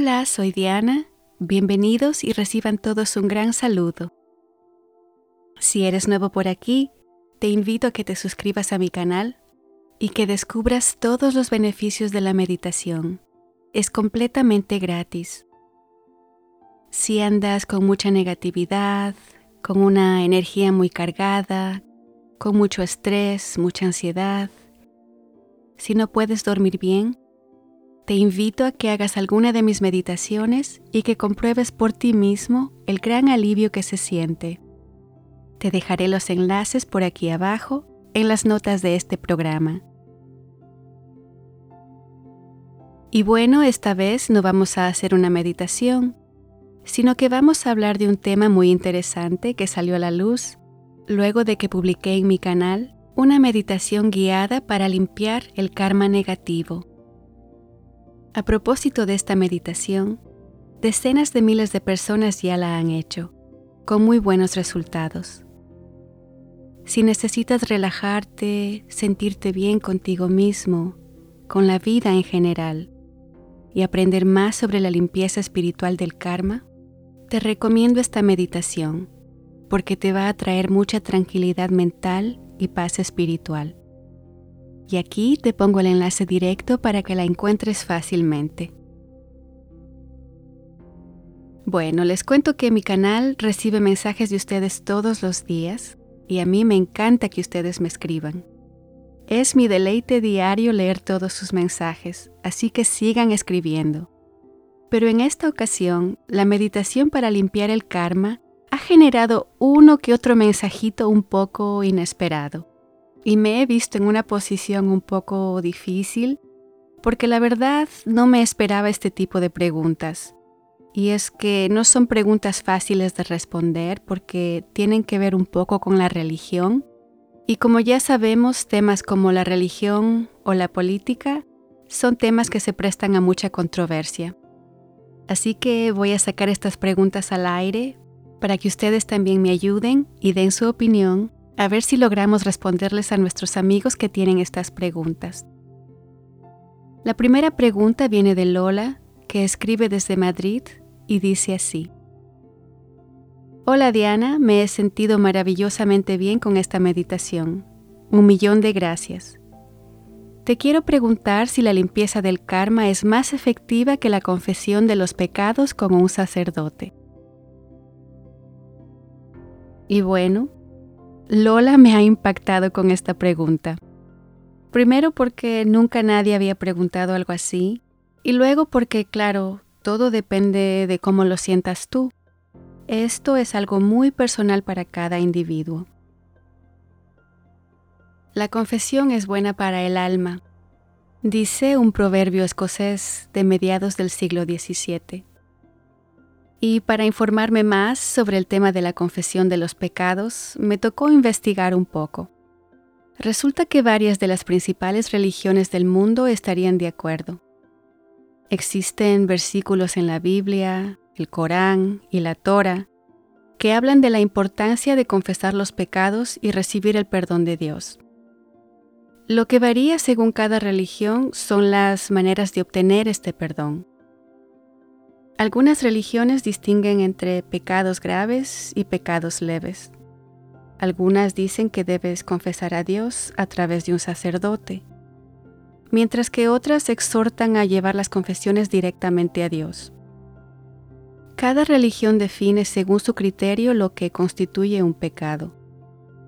Hola, soy Diana. Bienvenidos y reciban todos un gran saludo. Si eres nuevo por aquí, te invito a que te suscribas a mi canal y que descubras todos los beneficios de la meditación. Es completamente gratis. Si andas con mucha negatividad, con una energía muy cargada, con mucho estrés, mucha ansiedad, si no puedes dormir bien, te invito a que hagas alguna de mis meditaciones y que compruebes por ti mismo el gran alivio que se siente. Te dejaré los enlaces por aquí abajo en las notas de este programa. Y bueno, esta vez no vamos a hacer una meditación, sino que vamos a hablar de un tema muy interesante que salió a la luz luego de que publiqué en mi canal una meditación guiada para limpiar el karma negativo. A propósito de esta meditación, decenas de miles de personas ya la han hecho, con muy buenos resultados. Si necesitas relajarte, sentirte bien contigo mismo, con la vida en general, y aprender más sobre la limpieza espiritual del karma, te recomiendo esta meditación porque te va a traer mucha tranquilidad mental y paz espiritual. Y aquí te pongo el enlace directo para que la encuentres fácilmente. Bueno, les cuento que mi canal recibe mensajes de ustedes todos los días y a mí me encanta que ustedes me escriban. Es mi deleite diario leer todos sus mensajes, así que sigan escribiendo. Pero en esta ocasión, la meditación para limpiar el karma ha generado uno que otro mensajito un poco inesperado y me he visto en una posición un poco difícil porque la verdad no me esperaba este tipo de preguntas. Y es que no son preguntas fáciles de responder porque tienen que ver un poco con la religión. Y como ya sabemos, temas como la religión o la política son temas que se prestan a mucha controversia. Así que voy a sacar estas preguntas al aire para que ustedes también me ayuden y den su opinión a ver si logramos responderles a nuestros amigos que tienen estas preguntas. La primera pregunta viene de Lola, que escribe desde Madrid y dice así. Hola Diana, me he sentido maravillosamente bien con esta meditación. Un millón de gracias. Te quiero preguntar si la limpieza del karma es más efectiva que la confesión de los pecados con un sacerdote. Y bueno, Lola me ha impactado con esta pregunta. Primero porque nunca nadie había preguntado algo así y luego porque, claro, todo depende de cómo lo sientas tú. Esto es algo muy personal para cada individuo. La confesión es buena para el alma, dice un proverbio escocés de mediados del siglo XVII. Y para informarme más sobre el tema de la confesión de los pecados, me tocó investigar un poco. Resulta que varias de las principales religiones del mundo estarían de acuerdo. Existen versículos en la Biblia, el Corán y la Torah que hablan de la importancia de confesar los pecados y recibir el perdón de Dios. Lo que varía según cada religión son las maneras de obtener este perdón. Algunas religiones distinguen entre pecados graves y pecados leves. Algunas dicen que debes confesar a Dios a través de un sacerdote, mientras que otras exhortan a llevar las confesiones directamente a Dios. Cada religión define según su criterio lo que constituye un pecado.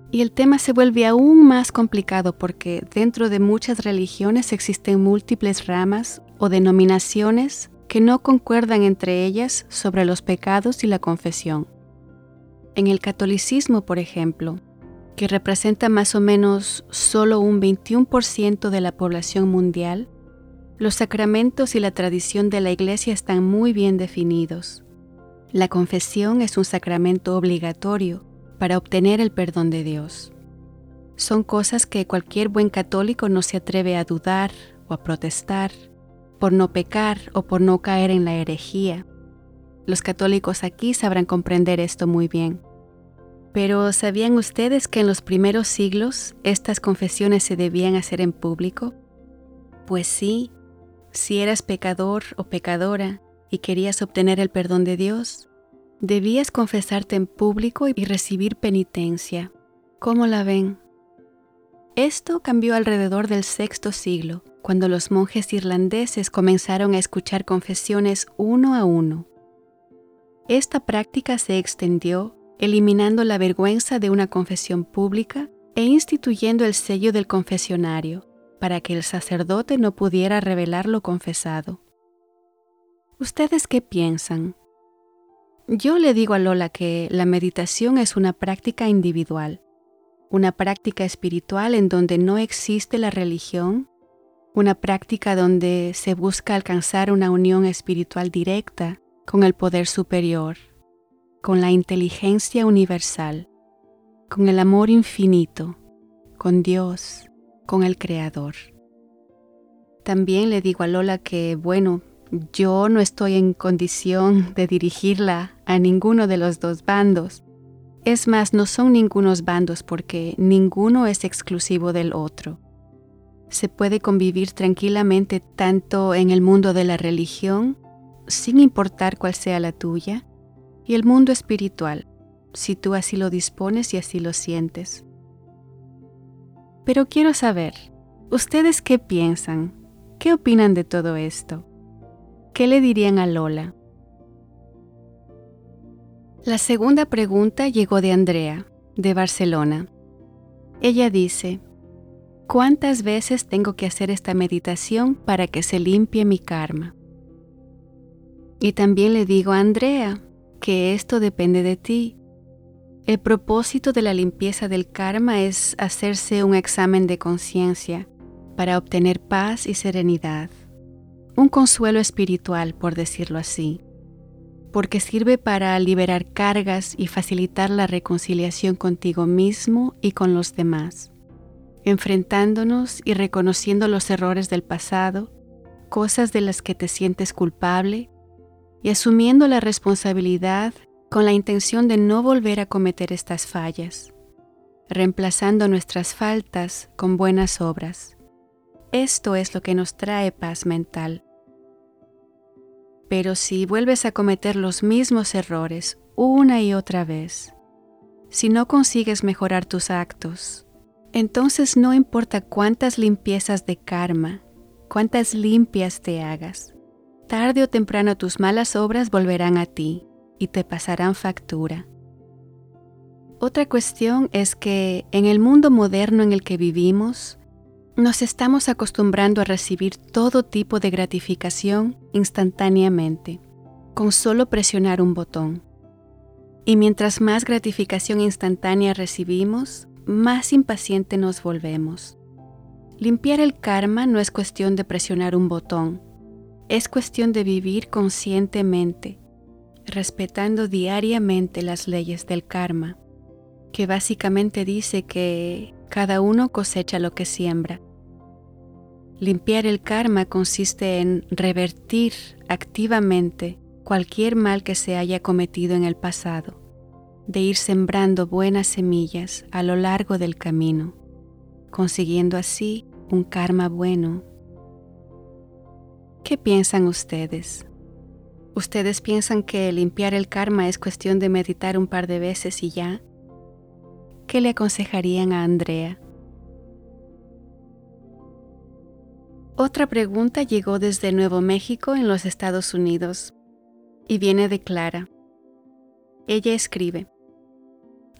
Y el tema se vuelve aún más complicado porque dentro de muchas religiones existen múltiples ramas o denominaciones que no concuerdan entre ellas sobre los pecados y la confesión. En el catolicismo, por ejemplo, que representa más o menos solo un 21% de la población mundial, los sacramentos y la tradición de la Iglesia están muy bien definidos. La confesión es un sacramento obligatorio para obtener el perdón de Dios. Son cosas que cualquier buen católico no se atreve a dudar o a protestar por no pecar o por no caer en la herejía. Los católicos aquí sabrán comprender esto muy bien. Pero ¿sabían ustedes que en los primeros siglos estas confesiones se debían hacer en público? Pues sí, si eras pecador o pecadora y querías obtener el perdón de Dios, debías confesarte en público y recibir penitencia. ¿Cómo la ven? Esto cambió alrededor del sexto siglo, cuando los monjes irlandeses comenzaron a escuchar confesiones uno a uno. Esta práctica se extendió, eliminando la vergüenza de una confesión pública e instituyendo el sello del confesionario, para que el sacerdote no pudiera revelar lo confesado. ¿Ustedes qué piensan? Yo le digo a Lola que la meditación es una práctica individual, una práctica espiritual en donde no existe la religión, una práctica donde se busca alcanzar una unión espiritual directa con el poder superior, con la inteligencia universal, con el amor infinito, con Dios, con el Creador. También le digo a Lola que, bueno, yo no estoy en condición de dirigirla a ninguno de los dos bandos. Es más, no son ningunos bandos porque ninguno es exclusivo del otro. Se puede convivir tranquilamente tanto en el mundo de la religión, sin importar cuál sea la tuya, y el mundo espiritual, si tú así lo dispones y así lo sientes. Pero quiero saber, ¿ustedes qué piensan? ¿Qué opinan de todo esto? ¿Qué le dirían a Lola? La segunda pregunta llegó de Andrea, de Barcelona. Ella dice, ¿cuántas veces tengo que hacer esta meditación para que se limpie mi karma? Y también le digo a Andrea que esto depende de ti, el propósito de la limpieza del karma es hacerse un examen de conciencia para obtener paz y serenidad, un consuelo espiritual, por decirlo así, porque sirve para liberar cargas y facilitar la reconciliación contigo mismo y con los demás, enfrentándonos y reconociendo los errores del pasado, cosas de las que te sientes culpable, y asumiendo la responsabilidad con la intención de no volver a cometer estas fallas, reemplazando nuestras faltas con buenas obras. Esto es lo que nos trae paz mental. Pero si vuelves a cometer los mismos errores una y otra vez, si no consigues mejorar tus actos, entonces no importa cuántas limpiezas de karma, cuántas limpias te hagas, tarde o temprano tus malas obras volverán a ti y te pasarán factura. Otra cuestión es que en el mundo moderno en el que vivimos, nos estamos acostumbrando a recibir todo tipo de gratificación instantáneamente, con solo presionar un botón. Y mientras más gratificación instantánea recibimos, más impaciente nos volvemos. Limpiar el karma no es cuestión de presionar un botón, es cuestión de vivir conscientemente, respetando diariamente las leyes del karma, que básicamente dice que cada uno cosecha lo que siembra. Limpiar el karma consiste en revertir activamente cualquier mal que se haya cometido en el pasado, de ir sembrando buenas semillas a lo largo del camino, consiguiendo así un karma bueno. ¿Qué piensan ustedes? ¿Ustedes piensan que limpiar el karma es cuestión de meditar un par de veces y ya? ¿Qué le aconsejarían a Andrea? Otra pregunta llegó desde Nuevo México en los Estados Unidos y viene de Clara. Ella escribe,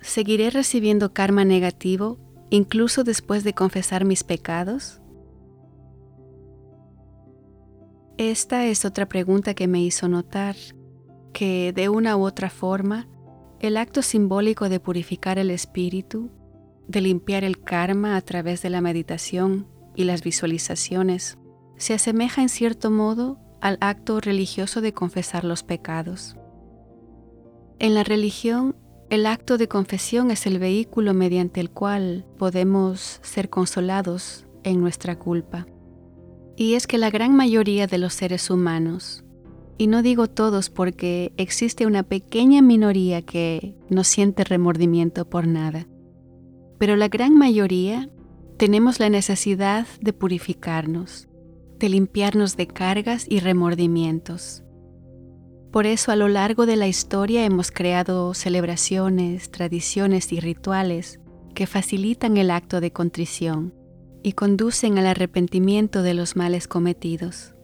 ¿Seguiré recibiendo karma negativo incluso después de confesar mis pecados? Esta es otra pregunta que me hizo notar que de una u otra forma el acto simbólico de purificar el espíritu, de limpiar el karma a través de la meditación y las visualizaciones, se asemeja en cierto modo al acto religioso de confesar los pecados. En la religión, el acto de confesión es el vehículo mediante el cual podemos ser consolados en nuestra culpa. Y es que la gran mayoría de los seres humanos, y no digo todos porque existe una pequeña minoría que no siente remordimiento por nada, pero la gran mayoría tenemos la necesidad de purificarnos, de limpiarnos de cargas y remordimientos. Por eso a lo largo de la historia hemos creado celebraciones, tradiciones y rituales que facilitan el acto de contrición y conducen al arrepentimiento de los males cometidos.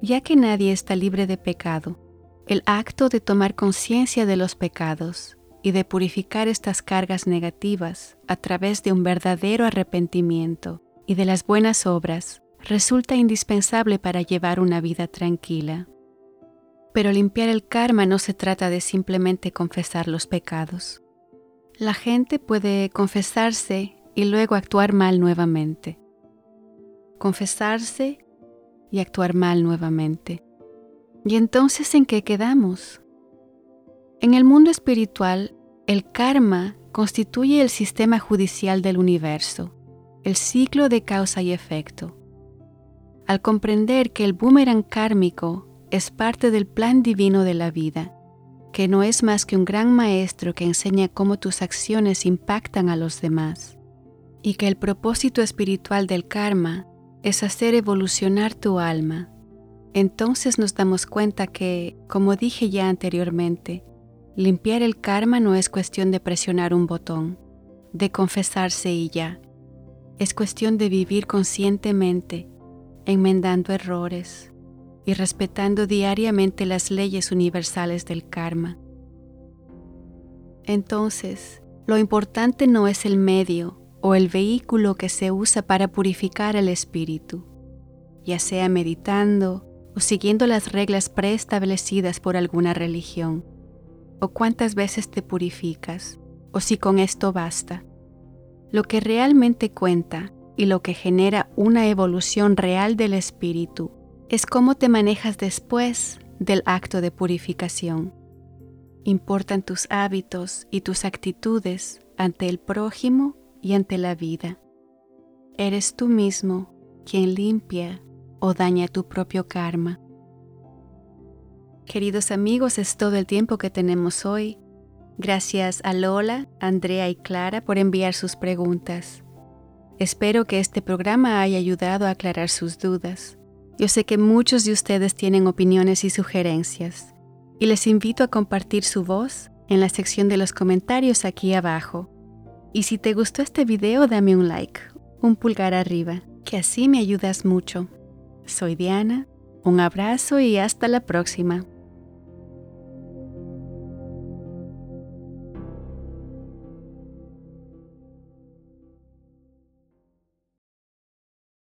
Ya que nadie está libre de pecado, el acto de tomar conciencia de los pecados y de purificar estas cargas negativas a través de un verdadero arrepentimiento y de las buenas obras resulta indispensable para llevar una vida tranquila. Pero limpiar el karma no se trata de simplemente confesar los pecados. La gente puede confesarse y luego actuar mal nuevamente. Confesarse y actuar mal nuevamente. ¿Y entonces en qué quedamos? En el mundo espiritual, el karma constituye el sistema judicial del universo, el ciclo de causa y efecto. Al comprender que el boomerang kármico es parte del plan divino de la vida, que no es más que un gran maestro que enseña cómo tus acciones impactan a los demás, y que el propósito espiritual del karma es hacer evolucionar tu alma entonces nos damos cuenta que, como dije ya anteriormente, limpiar el karma no es cuestión de presionar un botón, de confesarse y ya. Es cuestión de vivir conscientemente, enmendando errores y respetando diariamente las leyes universales del karma. Entonces, lo importante no es el medio o el vehículo que se usa para purificar el espíritu, ya sea meditando, o siguiendo las reglas preestablecidas por alguna religión, o cuántas veces te purificas, o si con esto basta. Lo que realmente cuenta y lo que genera una evolución real del espíritu es cómo te manejas después del acto de purificación. Importan tus hábitos y tus actitudes ante el prójimo y ante la vida. Eres tú mismo quien limpia o daña tu propio karma. Queridos amigos, es todo el tiempo que tenemos hoy. Gracias a Lola, Andrea y Clara por enviar sus preguntas. Espero que este programa haya ayudado a aclarar sus dudas. Yo sé que muchos de ustedes tienen opiniones y sugerencias, y les invito a compartir su voz en la sección de los comentarios aquí abajo. Y si te gustó este video, dame un like, un pulgar arriba, que así me ayudas mucho. Soy Diana, un abrazo y hasta la próxima.